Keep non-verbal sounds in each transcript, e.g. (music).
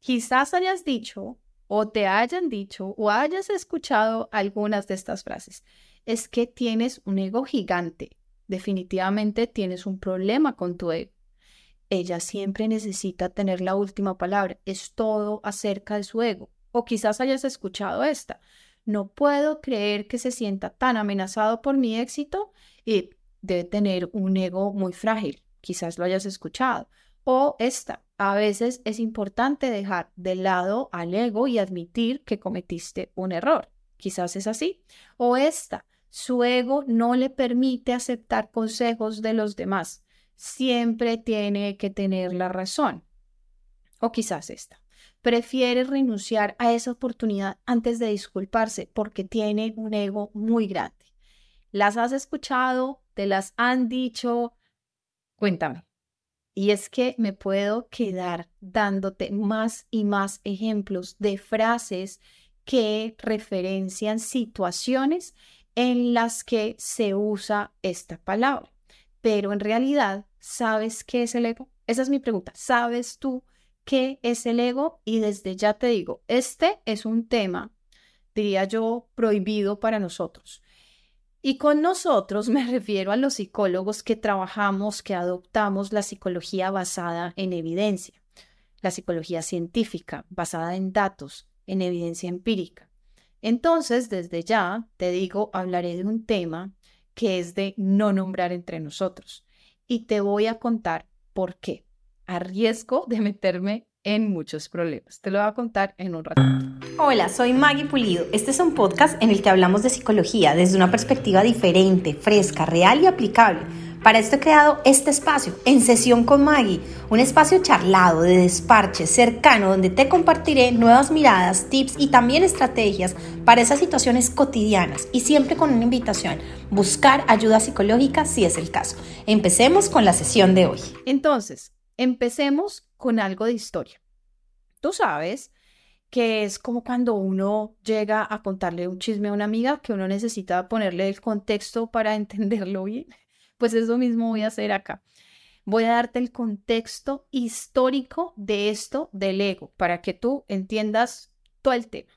quizás hayas dicho o te hayan dicho o hayas escuchado algunas de estas frases. Es que tienes un ego gigante. Definitivamente tienes un problema con tu ego. Ella siempre necesita tener la última palabra. Es todo acerca de su ego. O quizás hayas escuchado esta. No puedo creer que se sienta tan amenazado por mi éxito y debe tener un ego muy frágil. Quizás lo hayas escuchado. O esta, a veces es importante dejar de lado al ego y admitir que cometiste un error. Quizás es así. O esta, su ego no le permite aceptar consejos de los demás. Siempre tiene que tener la razón. O quizás esta. Prefiere renunciar a esa oportunidad antes de disculparse porque tiene un ego muy grande. ¿Las has escuchado? ¿Te las han dicho? Cuéntame. Y es que me puedo quedar dándote más y más ejemplos de frases que referencian situaciones en las que se usa esta palabra. Pero en realidad, ¿sabes qué es el ego? Esa es mi pregunta. ¿Sabes tú qué es el ego? Y desde ya te digo, este es un tema, diría yo, prohibido para nosotros. Y con nosotros me (laughs) refiero a los psicólogos que trabajamos, que adoptamos la psicología basada en evidencia, la psicología científica basada en datos, en evidencia empírica. Entonces, desde ya, te digo, hablaré de un tema que es de no nombrar entre nosotros. Y te voy a contar por qué, a riesgo de meterme en muchos problemas. Te lo voy a contar en un rato. Hola, soy Maggie Pulido. Este es un podcast en el que hablamos de psicología desde una perspectiva diferente, fresca, real y aplicable. Para esto he creado este espacio, En Sesión con Maggie, un espacio charlado, de desparche, cercano, donde te compartiré nuevas miradas, tips y también estrategias para esas situaciones cotidianas y siempre con una invitación, buscar ayuda psicológica si es el caso. Empecemos con la sesión de hoy. Entonces, Empecemos con algo de historia. Tú sabes que es como cuando uno llega a contarle un chisme a una amiga que uno necesita ponerle el contexto para (laughs) entenderlo bien. Pues eso mismo voy a hacer acá. Voy a darte el contexto histórico de esto del ego para que tú entiendas todo el tema.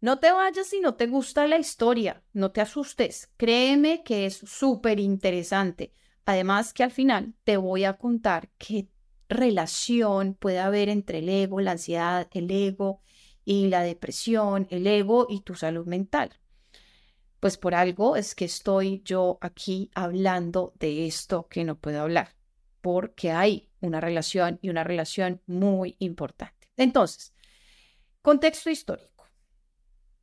No te vayas si no te gusta la historia, no te asustes, créeme que es súper interesante. Además que al final te voy a contar qué relación puede haber entre el ego, la ansiedad, el ego y la depresión, el ego y tu salud mental. Pues por algo es que estoy yo aquí hablando de esto que no puedo hablar, porque hay una relación y una relación muy importante. Entonces, contexto histórico.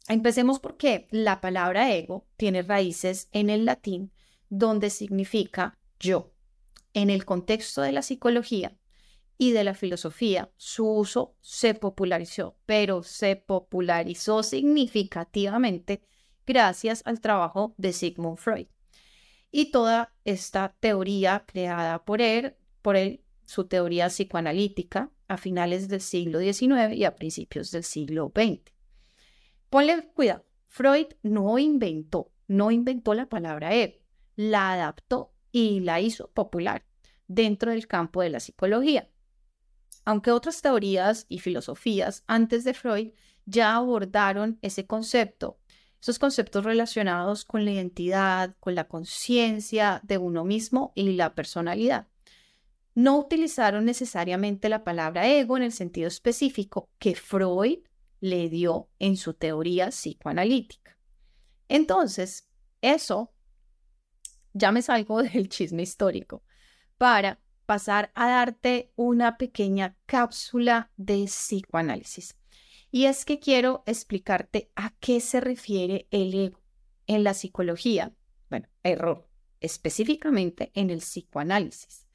Empecemos porque la palabra ego tiene raíces en el latín donde significa yo. En el contexto de la psicología y de la filosofía, su uso se popularizó, pero se popularizó significativamente gracias al trabajo de Sigmund Freud. Y toda esta teoría creada por él, por él, su teoría psicoanalítica a finales del siglo XIX y a principios del siglo XX. Ponle cuidado, Freud no inventó, no inventó la palabra ego, la adaptó y la hizo popular dentro del campo de la psicología. Aunque otras teorías y filosofías antes de Freud ya abordaron ese concepto, esos conceptos relacionados con la identidad, con la conciencia de uno mismo y la personalidad. No utilizaron necesariamente la palabra ego en el sentido específico que Freud le dio en su teoría psicoanalítica. Entonces, eso ya me salgo (laughs) del chisme histórico, para pasar a darte una pequeña cápsula de psicoanálisis. Y es que quiero explicarte a qué se refiere el ego en la psicología. Bueno, error, específicamente en el psicoanálisis.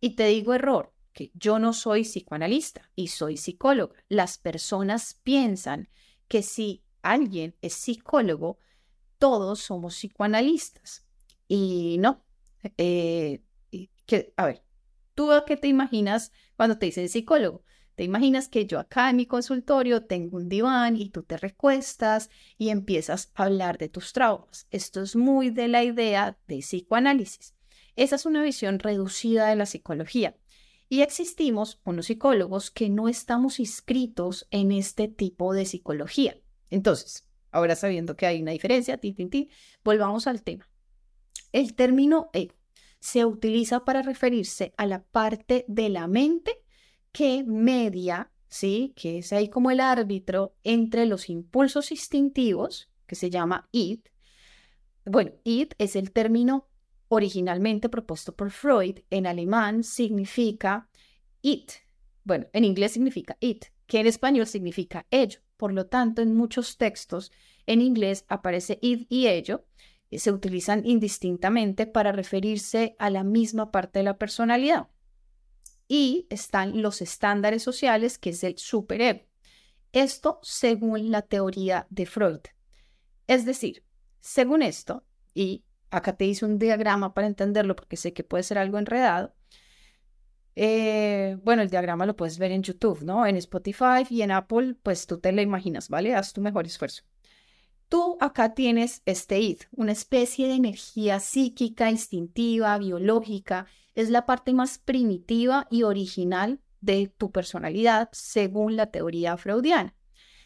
Y te digo error, que yo no soy psicoanalista y soy psicóloga. Las personas piensan que si alguien es psicólogo, todos somos psicoanalistas. Y no. Eh, que, a ver, ¿tú qué te imaginas cuando te dicen psicólogo? Te imaginas que yo acá en mi consultorio tengo un diván y tú te recuestas y empiezas a hablar de tus traumas. Esto es muy de la idea de psicoanálisis. Esa es una visión reducida de la psicología. Y existimos unos psicólogos que no estamos inscritos en este tipo de psicología. Entonces, ahora sabiendo que hay una diferencia, ti, volvamos al tema. El término ego se utiliza para referirse a la parte de la mente que media, ¿sí? Que es ahí como el árbitro entre los impulsos instintivos, que se llama id. Bueno, id es el término originalmente propuesto por Freud. En alemán significa it. Bueno, en inglés significa it, que en español significa ello. Por lo tanto, en muchos textos en inglés aparece id y ello, se utilizan indistintamente para referirse a la misma parte de la personalidad. Y están los estándares sociales, que es el superego. Esto según la teoría de Freud. Es decir, según esto, y acá te hice un diagrama para entenderlo porque sé que puede ser algo enredado. Eh, bueno, el diagrama lo puedes ver en YouTube, ¿no? En Spotify y en Apple, pues tú te lo imaginas, ¿vale? Haz tu mejor esfuerzo. Tú acá tienes este id, una especie de energía psíquica, instintiva, biológica. Es la parte más primitiva y original de tu personalidad, según la teoría freudiana.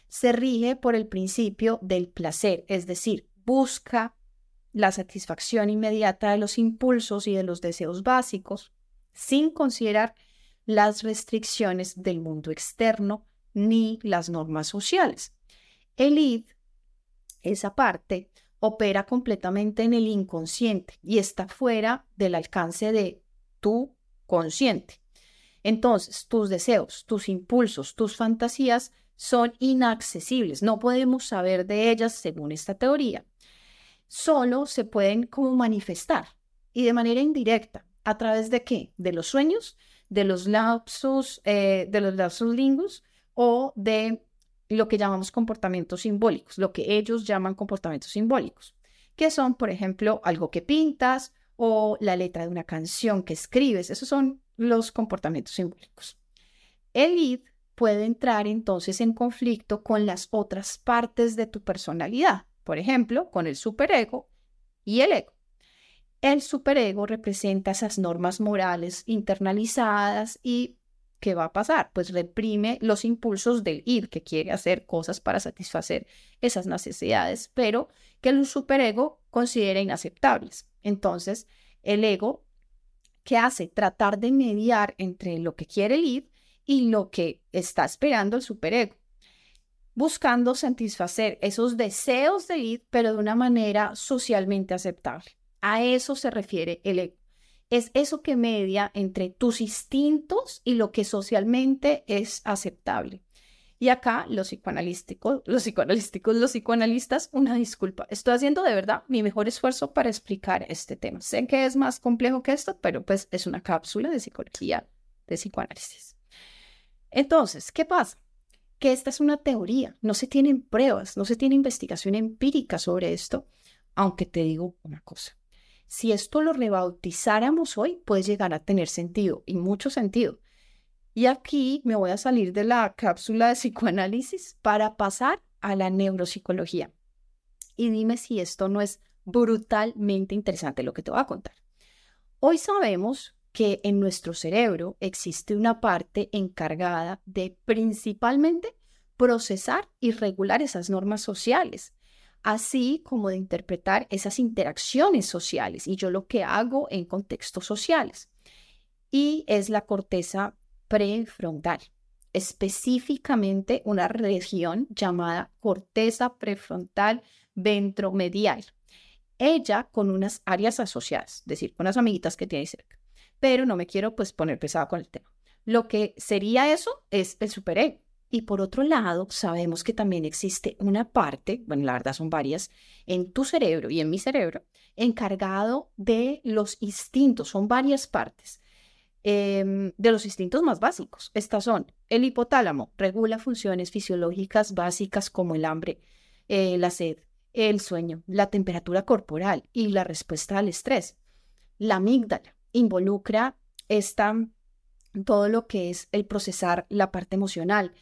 Se rige por el principio del placer, es decir, busca la satisfacción inmediata de los impulsos y de los deseos básicos, sin considerar las restricciones del mundo externo ni las normas sociales. El id esa parte opera completamente en el inconsciente y está fuera del alcance de tu consciente. Entonces, tus deseos, tus impulsos, tus fantasías son inaccesibles. No podemos saber de ellas según esta teoría. Solo se pueden como manifestar y de manera indirecta. ¿A través de qué? De los sueños, de los lapsos, eh, de los lapsos lingus o de lo que llamamos comportamientos simbólicos, lo que ellos llaman comportamientos simbólicos, que son, por ejemplo, algo que pintas o la letra de una canción que escribes. Esos son los comportamientos simbólicos. El id puede entrar entonces en conflicto con las otras partes de tu personalidad, por ejemplo, con el superego y el ego. El superego representa esas normas morales internalizadas y ¿qué va a pasar? Pues reprime los impulsos del id, que quiere hacer cosas para satisfacer esas necesidades, pero que el superego considera inaceptables. Entonces, el ego, ¿qué hace? Tratar de mediar entre lo que quiere el id y lo que está esperando el superego, buscando satisfacer esos deseos del id, pero de una manera socialmente aceptable. A eso se refiere el ego es eso que media entre tus instintos y lo que socialmente es aceptable. Y acá los psicoanalísticos, los psicoanalísticos, los psicoanalistas, una disculpa. Estoy haciendo de verdad mi mejor esfuerzo para explicar este tema. Sé que es más complejo que esto, pero pues es una cápsula de psicología, de psicoanálisis. Entonces, ¿qué pasa? Que esta es una teoría, no se tienen pruebas, no se tiene investigación empírica sobre esto, aunque te digo una cosa si esto lo rebautizáramos hoy, puede llegar a tener sentido y mucho sentido. Y aquí me voy a salir de la cápsula de psicoanálisis para pasar a la neuropsicología. Y dime si esto no es brutalmente interesante lo que te voy a contar. Hoy sabemos que en nuestro cerebro existe una parte encargada de principalmente procesar y regular esas normas sociales así como de interpretar esas interacciones sociales y yo lo que hago en contextos sociales. Y es la corteza prefrontal, específicamente una región llamada corteza prefrontal ventromedial. Ella con unas áreas asociadas, es decir, con unas amiguitas que tiene cerca. Pero no me quiero pues poner pesada con el tema. Lo que sería eso es el superego y por otro lado, sabemos que también existe una parte, bueno, la verdad son varias, en tu cerebro y en mi cerebro, encargado de los instintos, son varias partes. Em, de los instintos más básicos. Estas son el hipotálamo, regula funciones fisiológicas básicas como el hambre, eh, la sed, el sueño, la temperatura corporal y la respuesta al estrés. La amígdala involucra esta, todo lo que es el procesar la parte emocional,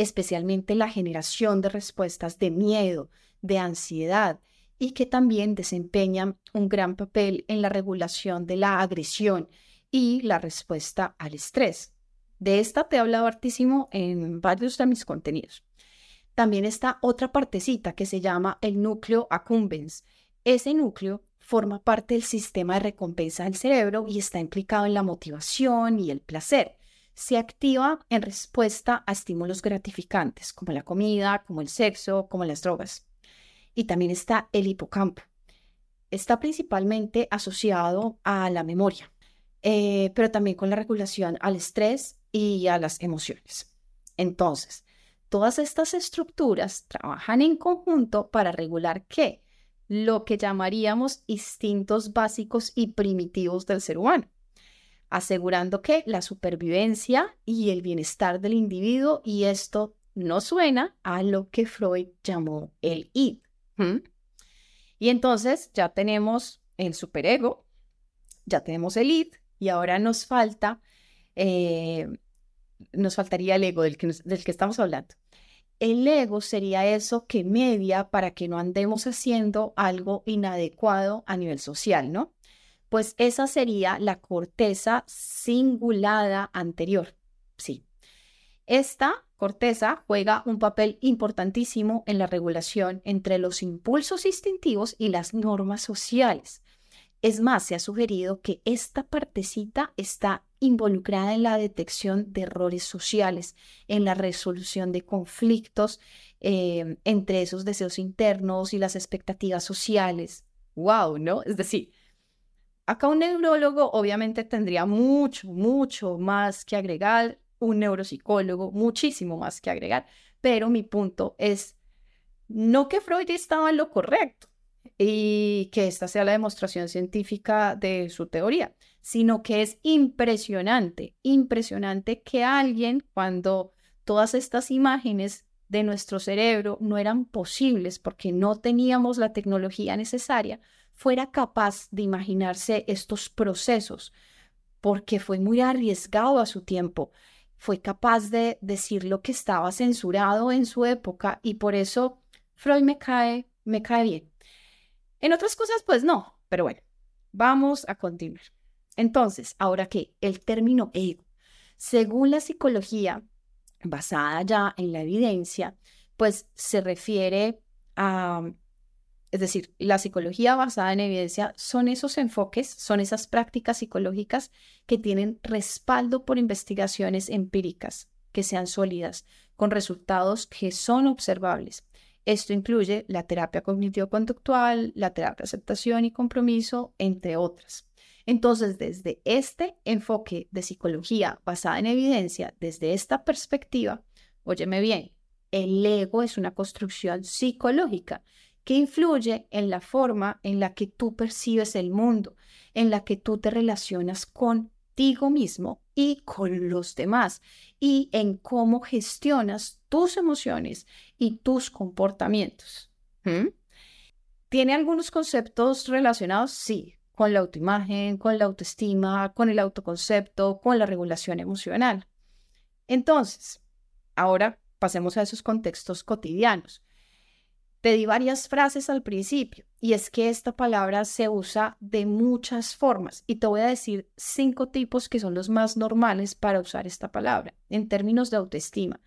especialmente la generación de respuestas de miedo, de ansiedad y que también desempeñan un gran papel en la regulación de la agresión y la respuesta al estrés. De esta te he hablado hartísimo en varios de mis contenidos. También está otra partecita que se llama el núcleo accumbens. Ese núcleo forma parte del sistema de recompensa del cerebro y está implicado en la motivación y el placer. Se activa en respuesta a estímulos gratificantes como la comida, como el sexo, como las drogas. Y también está el hipocampo. Está principalmente asociado a la memoria, eh, pero también con la regulación al estrés y a las emociones. Entonces, todas estas estructuras trabajan en conjunto para regular qué? lo que llamaríamos instintos básicos y primitivos del ser humano, asegurando que la supervivencia y el bienestar del individuo, y esto no suena a lo que Freud llamó el id. Y entonces ya tenemos el superego, ya tenemos el id, y ahora nos falta, eh, nos faltaría el ego del del que estamos hablando. El ego sería eso que media para que no andemos haciendo algo inadecuado a nivel social, ¿no? Pues esa sería la corteza cingulada anterior. Sí. Esta corteza juega un papel importantísimo en la regulación entre los impulsos instintivos y las normas sociales. Es más, se ha sugerido que esta partecita está involucrada en la detección de errores sociales, en la resolución de conflictos eh, entre esos deseos internos y las expectativas sociales. ¡Wow! ¿No? Es decir, acá un neurólogo obviamente tendría mucho, mucho más que agregar, un neuropsicólogo muchísimo más que agregar, pero mi punto es no que Freud estaba en lo correcto, y que esta sea la demostración científica de su teoría, sino que es impresionante, impresionante que alguien, cuando todas estas imágenes de nuestro cerebro no eran posibles porque no teníamos la tecnología necesaria, fuera capaz de imaginarse estos procesos, porque fue muy arriesgado a su tiempo, fue capaz de decir lo que estaba censurado en su época y por eso Freud me cae, me cae bien. En otras cosas, pues no, pero bueno, vamos a continuar. Entonces, ahora que el término ego, según la psicología, basada ya en la evidencia, pues se refiere a, es decir, la psicología basada en evidencia son esos enfoques, son esas prácticas psicológicas que tienen respaldo por investigaciones empíricas, que sean sólidas, con resultados que son observables esto incluye la terapia cognitivo-conductual, la terapia aceptación y compromiso, entre otras. Entonces, desde este enfoque de psicología basada en evidencia, desde esta perspectiva, óyeme bien, el ego es una construcción psicológica que influye en la forma en la que tú percibes el mundo, en la que tú te relacionas contigo mismo y con los demás, y en cómo gestionas tus emociones y tus comportamientos. ¿Tiene algunos conceptos relacionados? Sí, con la autoimagen, con la autoestima, con el autoconcepto, con la regulación emocional. Entonces, ahora pasemos a esos contextos cotidianos. Te di varias frases al principio y es que esta palabra se usa de muchas formas y te voy a decir cinco tipos que son los más normales para usar esta palabra en términos de autoestima.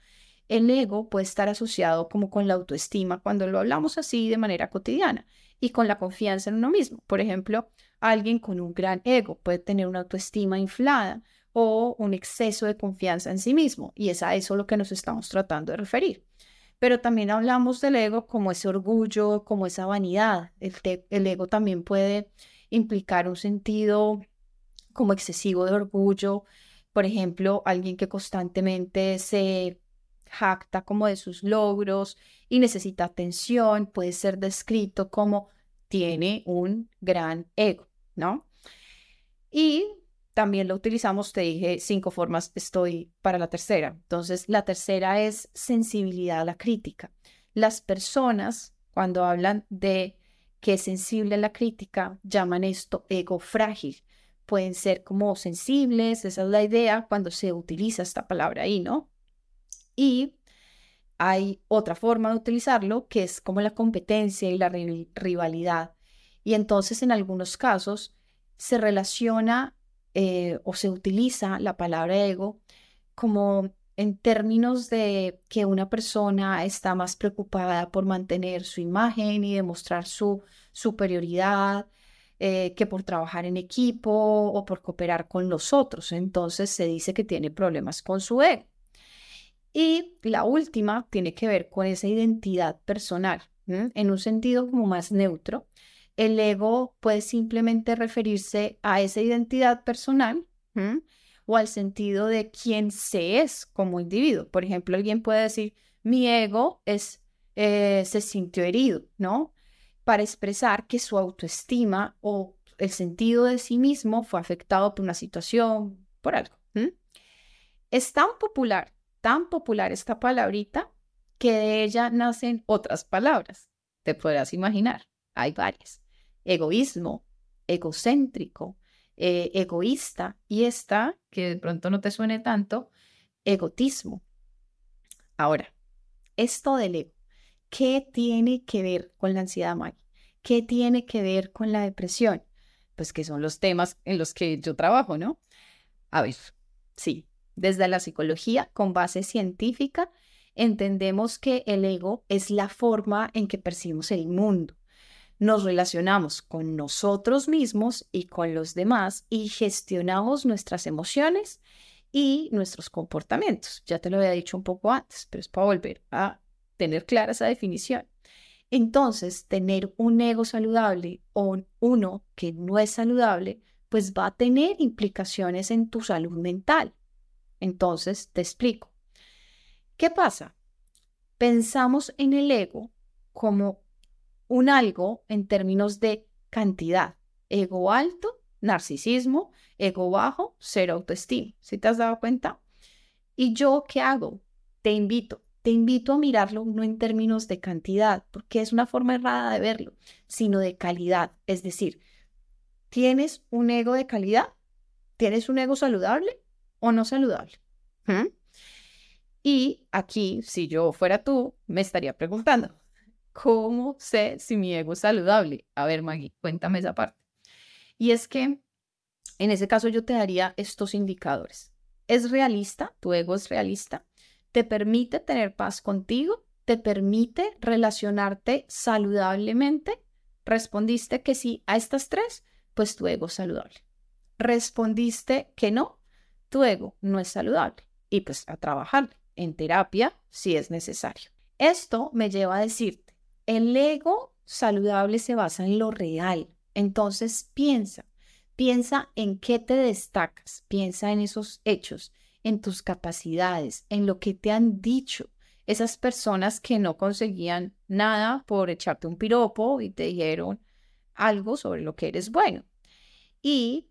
El ego puede estar asociado como con la autoestima cuando lo hablamos así de manera cotidiana y con la confianza en uno mismo. Por ejemplo, alguien con un gran ego puede tener una autoestima inflada o un exceso de confianza en sí mismo y es a eso lo que nos estamos tratando de referir. Pero también hablamos del ego como ese orgullo, como esa vanidad. El, el ego también puede implicar un sentido como excesivo de orgullo. Por ejemplo, alguien que constantemente se jacta como de sus logros y necesita atención, puede ser descrito como tiene un gran ego, ¿no? Y también lo utilizamos, te dije, cinco formas, estoy para la tercera. Entonces, la tercera es sensibilidad a la crítica. Las personas, cuando hablan de que es sensible a la crítica, llaman esto ego frágil. Pueden ser como sensibles, esa es la idea cuando se utiliza esta palabra ahí, ¿no? Y hay otra forma de utilizarlo que es como la competencia y la rivalidad. Y entonces en algunos casos se relaciona eh, o se utiliza la palabra ego como en términos de que una persona está más preocupada por mantener su imagen y demostrar su superioridad eh, que por trabajar en equipo o por cooperar con los otros. Entonces se dice que tiene problemas con su ego. Y la última tiene que ver con esa identidad personal, en un sentido como más neutro. El ego puede simplemente referirse a esa identidad personal o al sentido de quién se es como individuo. Por ejemplo, alguien puede decir, mi ego es, eh, se sintió herido, ¿no? Para expresar que su autoestima o el sentido de sí mismo fue afectado por una situación, por algo. Es tan popular, tan popular esta palabrita que de ella nacen otras palabras. Te podrás imaginar, hay varias. Egoísmo, egocéntrico, eh, egoísta y esta, que de pronto no te suene tanto, egotismo. Ahora, esto del ego, ¿qué tiene que ver con la ansiedad, Maggie? ¿Qué tiene que ver con la depresión? Pues que son los temas en los que yo trabajo, ¿no? A ver, sí, desde la psicología con base científica entendemos que el ego es la forma en que percibimos el mundo nos relacionamos con nosotros mismos y con los demás y gestionamos nuestras emociones y nuestros comportamientos. Ya te lo había dicho un poco antes, pero es para volver a tener clara esa definición. Entonces, tener un ego saludable o uno que no es saludable, pues va a tener implicaciones en tu salud mental. Entonces, te explico. ¿Qué pasa? Pensamos en el ego como un algo en términos de cantidad. Ego alto, narcisismo, ego bajo, cero autoestima. ¿Sí te has dado cuenta? ¿Y yo qué hago? Te invito, te invito a mirarlo no en términos de cantidad, porque es una forma errada de verlo, sino de calidad. Es decir, ¿tienes un ego de calidad? ¿Tienes un ego saludable o no saludable? ¿Mm? Y aquí, si yo fuera tú, me estaría preguntando, ¿Cómo sé si mi ego es saludable? A ver, Maggie, cuéntame esa parte. Y es que en ese caso yo te daría estos indicadores. ¿Es realista? ¿Tu ego es realista? ¿Te permite tener paz contigo? ¿Te permite relacionarte saludablemente? ¿Respondiste que sí a estas tres? Pues tu ego es saludable. ¿Respondiste que no? Tu ego no es saludable. Y pues a trabajar en terapia si es necesario. Esto me lleva a decirte el ego saludable se basa en lo real. Entonces piensa, piensa en qué te destacas, piensa en esos hechos, en tus capacidades, en lo que te han dicho esas personas que no conseguían nada por echarte un piropo y te dijeron algo sobre lo que eres bueno. Y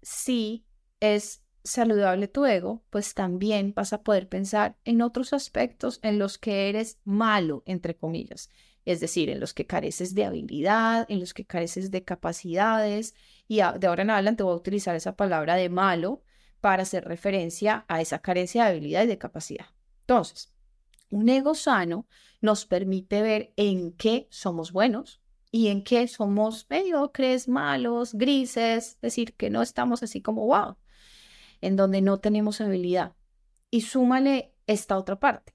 si es saludable tu ego, pues también vas a poder pensar en otros aspectos en los que eres malo, entre comillas, es decir, en los que careces de habilidad, en los que careces de capacidades, y de ahora en adelante voy a utilizar esa palabra de malo para hacer referencia a esa carencia de habilidad y de capacidad. Entonces, un ego sano nos permite ver en qué somos buenos y en qué somos mediocres, malos, grises, es decir, que no estamos así como wow, en donde no tenemos habilidad. Y súmale esta otra parte,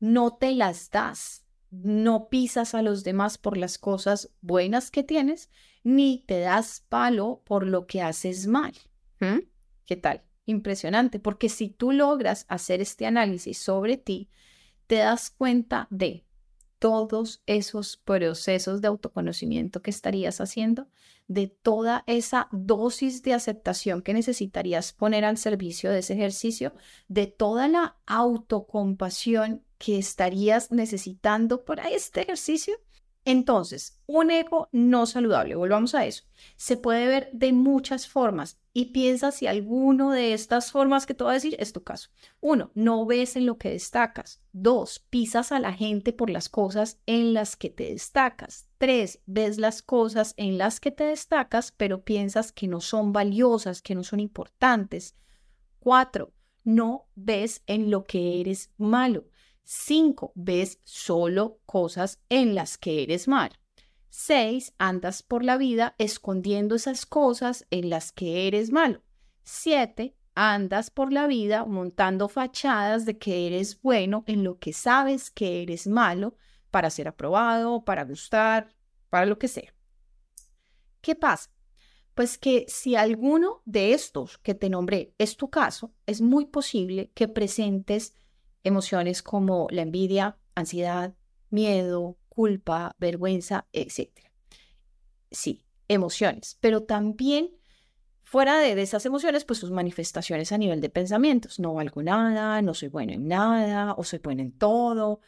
no te las das no pisas a los demás por las cosas buenas que tienes, ni te das palo por lo que haces mal. ¿Mm? ¿Qué tal? Impresionante, porque si tú logras hacer este análisis sobre ti, te das cuenta de todos esos procesos de autoconocimiento que estarías haciendo, de toda esa dosis de aceptación que necesitarías poner al servicio de ese ejercicio, de toda la autocompasión que estarías necesitando para este ejercicio. Entonces, un ego no saludable, volvamos a eso, se puede ver de muchas formas y piensa si alguno de estas formas que te voy a decir es tu caso. Uno, no ves en lo que destacas. Dos, pisas a la gente por las cosas en las que te destacas. Tres, ves las cosas en las que te destacas, pero piensas que no son valiosas, que no son importantes. Cuatro, no ves en lo que eres malo. Cinco, ves solo cosas en las que eres mal. Seis, andas por la vida escondiendo esas cosas en las que eres malo. Siete, andas por la vida montando fachadas de que eres bueno en lo que sabes que eres malo para ser aprobado, para gustar, para lo que sea. ¿Qué pasa? Pues que si alguno de estos que te nombré es tu caso, es muy posible que presentes emociones como la envidia, ansiedad, miedo, culpa, vergüenza, etc. Sí, emociones, pero también fuera de, esas emociones, pues sus manifestaciones a nivel de pensamientos. No valgo nada, no soy bueno en nada o soy bueno en todo.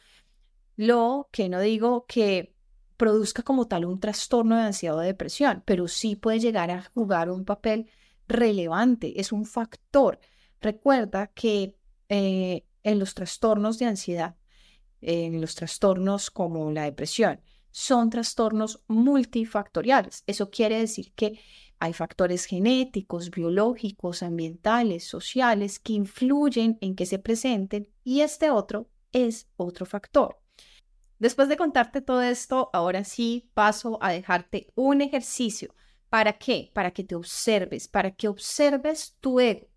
Lo que no digo que produzca como tal un trastorno de ansiedad o depresión, pero sí puede llegar a jugar un papel relevante, es un factor. Recuerda que eh, en los trastornos de ansiedad, en los trastornos como la depresión, son trastornos multifactoriales. Eso quiere decir que hay factores genéticos, biológicos, ambientales, sociales que influyen en que se presenten y este otro es otro factor. Después de contarte todo esto, ahora sí paso a dejarte un ejercicio. ¿Para qué? Para que te observes, para que observes tu ego.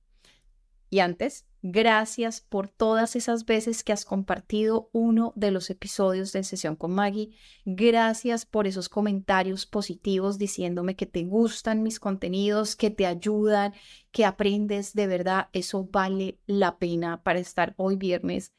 Y antes, gracias por todas esas veces que has compartido uno de los episodios de Sesión con Maggie. Gracias por esos comentarios positivos diciéndome que te gustan mis contenidos, que te ayudan, que aprendes de verdad. Eso vale la pena para estar hoy viernes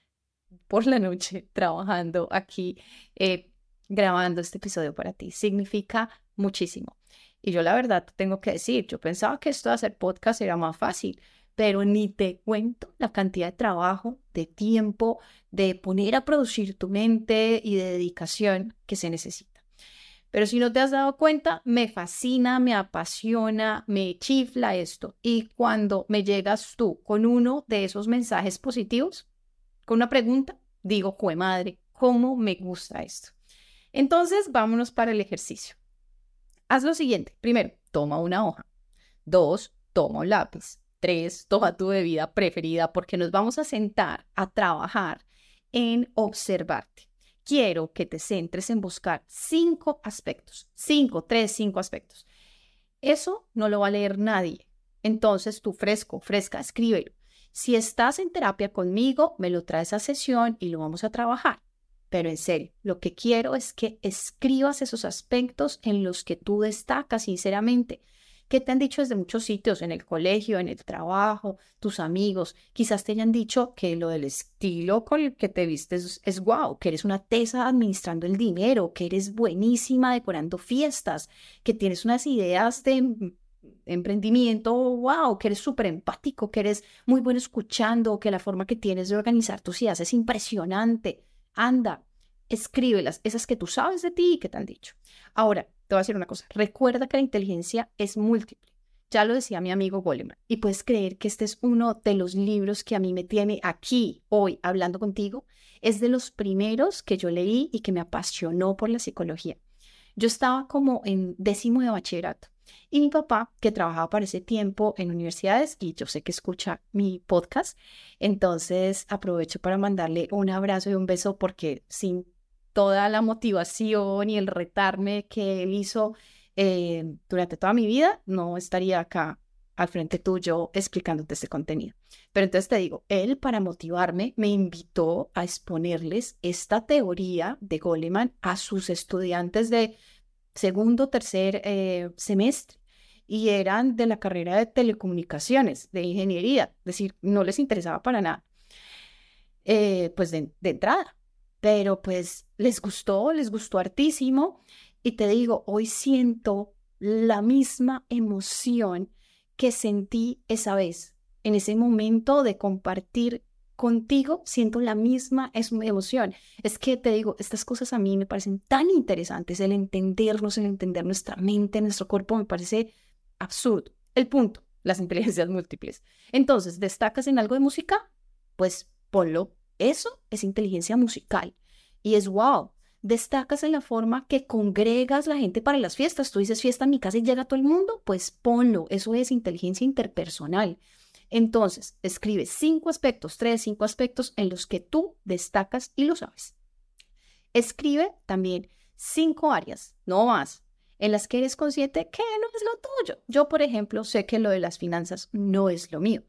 por la noche (laughs) trabajando aquí, eh, grabando este episodio para ti. Significa muchísimo. Y yo la verdad tengo que decir, yo pensaba que esto de hacer podcast era más fácil, pero ni te cuento la cantidad de trabajo, de tiempo, de poner a producir tu mente y de dedicación que se necesita. Pero si no te has dado cuenta, me fascina, me apasiona, me chifla esto. Y cuando me llegas tú con uno de esos mensajes positivos, con una pregunta, digo, jue madre, ¿cómo me gusta esto? Entonces, vámonos para el ejercicio. Haz lo siguiente. Primero, toma una hoja. Dos, toma un lápiz. Tres, toma tu bebida preferida porque nos vamos a sentar a trabajar en observarte. Quiero que te centres en buscar cinco aspectos. Cinco, tres, cinco aspectos. Eso no lo va a leer nadie. Entonces, tú fresco, fresca, escríbelo. Si estás en terapia conmigo, me lo traes a sesión y lo vamos a trabajar. Pero en serio, lo que quiero es que escribas esos aspectos en los que tú destacas sinceramente. ¿Qué te han dicho desde muchos sitios, en el colegio, en el trabajo, tus amigos? Quizás te hayan dicho que lo del estilo con el que te vistes es, guau, que eres una tesa administrando el dinero, que eres buenísima decorando fiestas, que tienes unas ideas de emprendimiento, wow, que eres súper empático, que eres muy bueno escuchando, que la forma que tienes de organizar tus ideas es impresionante. Anda, escríbelas, esas que tú sabes de ti y que te han dicho. Ahora, te voy a decir una cosa, recuerda que la inteligencia es múltiple. Ya lo decía mi amigo Goleman, y puedes creer que este es uno de los libros que a mí me tiene aquí hoy hablando contigo. Es de los primeros que yo leí y que me apasionó por la psicología. Yo estaba como en décimo de bachillerato y mi papá, que trabajaba para ese tiempo en universidades, y yo sé que escucha mi podcast, entonces aprovecho para mandarle un abrazo y un beso porque sin toda la motivación y el retarme que él hizo eh, durante toda mi vida, no estaría acá al frente tuyo explicándote este contenido. Pero entonces te digo, él para motivarme me invitó a exponerles esta teoría de Goleman a sus estudiantes de segundo, tercer eh, semestre y eran de la carrera de telecomunicaciones, de ingeniería, es decir, no les interesaba para nada, eh, pues de, de, entrada, pero pues les gustó, les gustó hartísimo y te digo, hoy siento la misma emoción que sentí esa vez, en ese momento de compartir contigo siento la misma emoción. Es que te digo, estas cosas a mí me parecen tan interesantes, el entendernos, el entender nuestra mente, nuestro cuerpo, me parece absurdo. El punto, las (laughs) inteligencias múltiples. Entonces, ¿destacas en algo de música? Pues ponlo. Eso es inteligencia musical. Y es wow. Destacas en la forma que congregas la gente para las fiestas. Tú dices fiesta en mi casa y llega todo el mundo. Pues ponlo. Eso es inteligencia interpersonal. Entonces, escribe cinco aspectos, tres, cinco aspectos en los que tú destacas y lo sabes. Escribe también cinco áreas, no más, en las que eres consciente que no es lo tuyo. Yo, por ejemplo, sé que lo de las finanzas no es lo mío.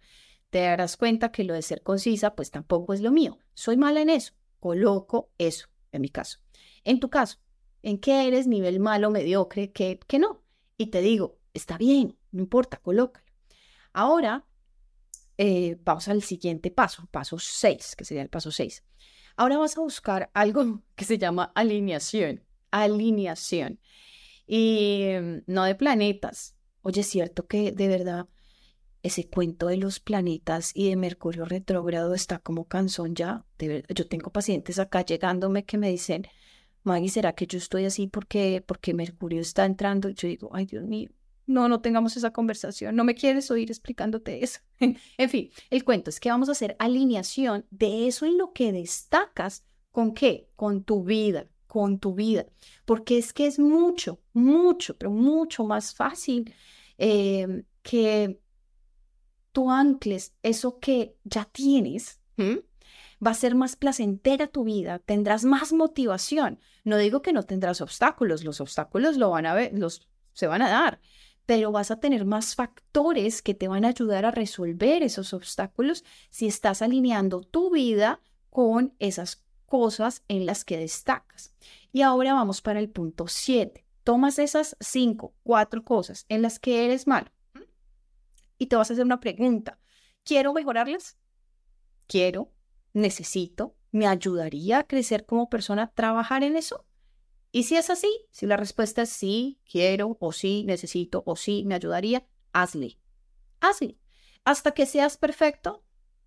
Te darás cuenta que lo de ser concisa, pues tampoco es lo mío. Soy mala en eso. Coloco eso, en mi caso. En tu caso, ¿en qué eres nivel malo, mediocre, que, que no? Y te digo, está bien, no importa, colócalo. Ahora, eh, vamos al siguiente paso, paso 6, que sería el paso 6. Ahora vas a buscar algo (laughs) que se llama alineación. Alineación y em, no de planetas. Oye, es cierto que de verdad ese cuento de los planetas y de Mercurio retrógrado está como cansón ya. De verdad, yo tengo pacientes acá llegándome que me dicen, Maggie, ¿será que yo estoy así porque, porque Mercurio está entrando? Yo digo, ay Dios mío, no, no tengamos esa conversación, no me quieres oír explicándote eso. (laughs) en fin, el cuento es que vamos a hacer alineación de eso en lo que destacas, ¿con qué? Con tu vida, con tu vida, porque es que es mucho, mucho, pero mucho más fácil em, que tú ancles eso que ya tienes. Va a ser más placentera tu vida, tendrás más motivación. No digo que no tendrás obstáculos, los obstáculos lo van a ver, los se van a dar, pero vas a tener más factores que te van a ayudar a resolver esos obstáculos si estás alineando tu vida con esas cosas en las que destacas. Y ahora vamos para el punto 7. Tomas esas 5, 4 cosas en las que eres malo y te vas a hacer una pregunta. ¿Quiero mejorarlas? Quiero, necesito, me ayudaría a crecer como persona trabajar en eso. Y si es así, si la respuesta es sí, quiero, o sí, necesito, o sí, me ayudaría, hazle. Hazle. Hasta que seas perfecto,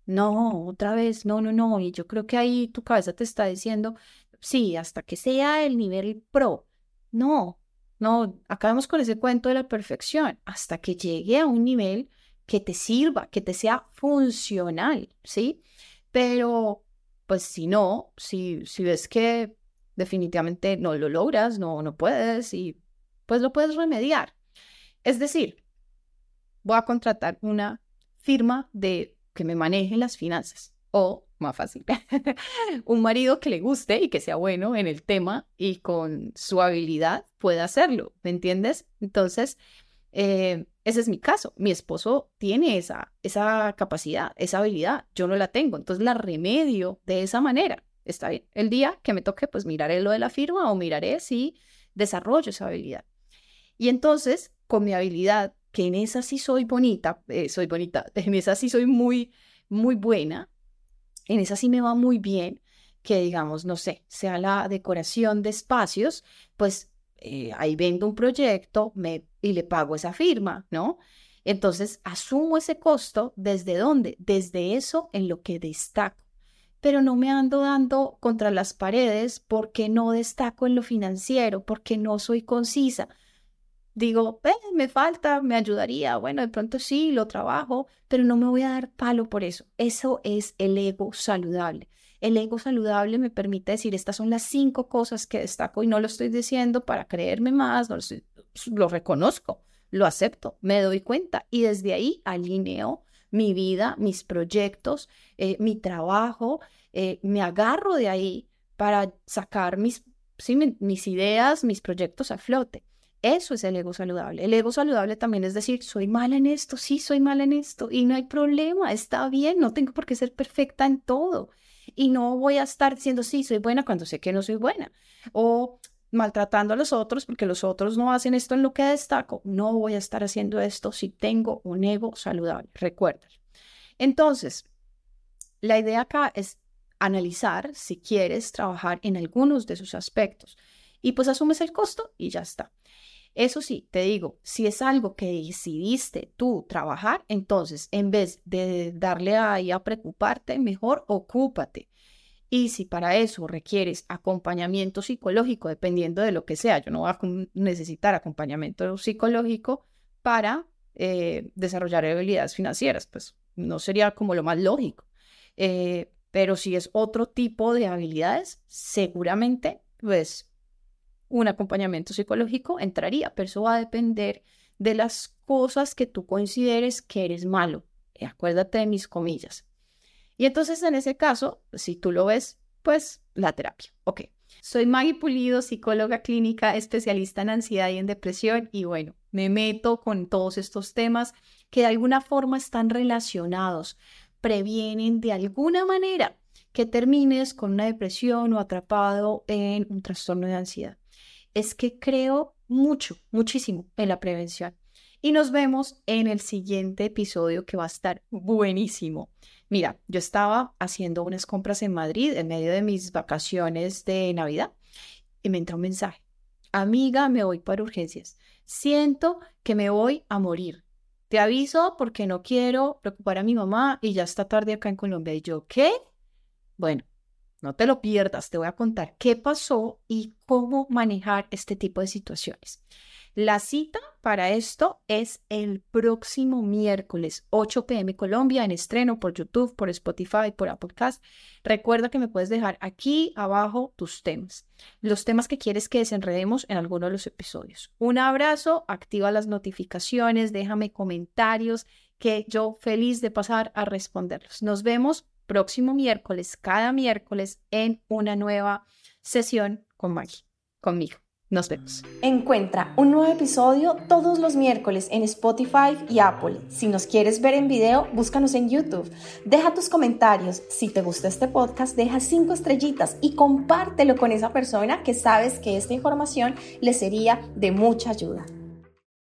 no, otra vez, no, no, no. Y yo creo que ahí tu cabeza te está diciendo, sí, hasta que sea el nivel pro. No, no, acabemos con ese cuento de la perfección, hasta que llegue a un nivel que te sirva, que te sea funcional, ¿sí? Pero, pues si no, si, si ves que definitivamente no lo logras, no, no puedes, y pues lo puedes remediar. Es decir, voy a contratar una firma de que me maneje las finanzas. O, más fácil, (laughs) un marido que le guste y que sea bueno en el tema y con su habilidad pueda hacerlo, ¿me entiendes? Entonces, eh, ese es mi caso. Mi esposo tiene esa, esa capacidad, esa habilidad. Yo no la tengo. Entonces la remedio de esa manera. Está bien. El día que me toque, pues miraré lo de la firma o miraré si desarrollo esa habilidad. Y entonces, con mi habilidad que en esa sí soy bonita, eh, soy bonita, (laughs) en esa sí soy muy, muy buena, en esa sí me va muy bien, que digamos, no sé, sea la decoración de espacios, pues eh, ahí vendo un proyecto me, y le pago esa firma, ¿no? Entonces, asumo ese costo desde dónde? Desde eso en lo que destaco. Pero no me ando dando contra las paredes porque no destaco en lo financiero, porque no soy concisa, digo, eh, me falta, me ayudaría, bueno, de pronto sí, lo trabajo, pero no me voy a dar palo por eso. Eso es el ego saludable. El ego saludable me permite decir, estas son las cinco cosas que destaco y no lo estoy diciendo para creerme más, no lo, reconozco, lo acepto, me doy cuenta y desde ahí alineo mi vida, mis proyectos, eh, mi trabajo, eh, me agarro de ahí para sacar mis, mis ideas, mis proyectos a flote. Eso es el ego saludable. El ego saludable también es decir, soy mala en esto, sí, soy mala en esto y no hay problema, está bien, no tengo por qué ser perfecta en todo. Y no voy a estar diciendo, sí, soy buena cuando sé que no soy buena. O maltratando a los otros porque los otros no hacen esto en lo que destaco. No voy a estar haciendo esto si tengo un ego saludable. Recuerda. Entonces, la idea acá es analizar si quieres trabajar en algunos de sus aspectos y pues asumes el costo y ya está. Eso sí, te digo, si es algo que decidiste tú trabajar, entonces en vez de darle ahí a preocuparte, mejor ocúpate. Y si para eso requieres acompañamiento psicológico, dependiendo de lo que sea, yo no voy a necesitar acompañamiento psicológico para eh, desarrollar habilidades financieras, pues no sería como lo más lógico. Eh, pero si es otro tipo de habilidades, seguramente pues un acompañamiento psicológico entraría, pero eso va a depender de las cosas que tú consideres que eres malo. Eh, acuérdate de mis comillas. Y entonces en ese caso, si tú lo ves, pues la terapia. Ok. Soy Maggie Pulido, psicóloga clínica, especialista en ansiedad y en depresión y bueno, me meto con todos estos temas que de alguna forma están relacionados, previenen de alguna manera que termines con una depresión o atrapado en un trastorno de ansiedad. Es que creo mucho, muchísimo en la prevención. Y nos vemos en el siguiente episodio que va a estar buenísimo. Mira, yo estaba haciendo unas compras en Madrid en medio de mis vacaciones de Navidad y me entró un mensaje. Amiga, me voy para urgencias. Siento que me voy a morir. Te aviso porque no quiero preocupar a mi mamá y ya está tarde acá en Colombia. Y yo, ¿qué? Bueno, no te lo pierdas, te voy a contar qué pasó y cómo manejar este tipo de situaciones. La cita para esto es el próximo miércoles, 8 pm Colombia, en estreno por YouTube, por Spotify, por Apple Podcast. Recuerda que me puedes dejar aquí abajo tus temas, los temas que quieres que desenredemos en alguno de los episodios. Un abrazo, activa las notificaciones, déjame comentarios, que yo feliz de pasar a responderlos. Nos vemos próximo miércoles, cada miércoles, en una nueva sesión con Maggie, conmigo. Nos vemos. Encuentra un nuevo episodio todos los miércoles en Spotify y Apple. Si nos quieres ver en video, búscanos en YouTube. Deja tus comentarios. Si te gusta este podcast, deja cinco estrellitas y compártelo con esa persona que sabes que esta información le sería de mucha ayuda.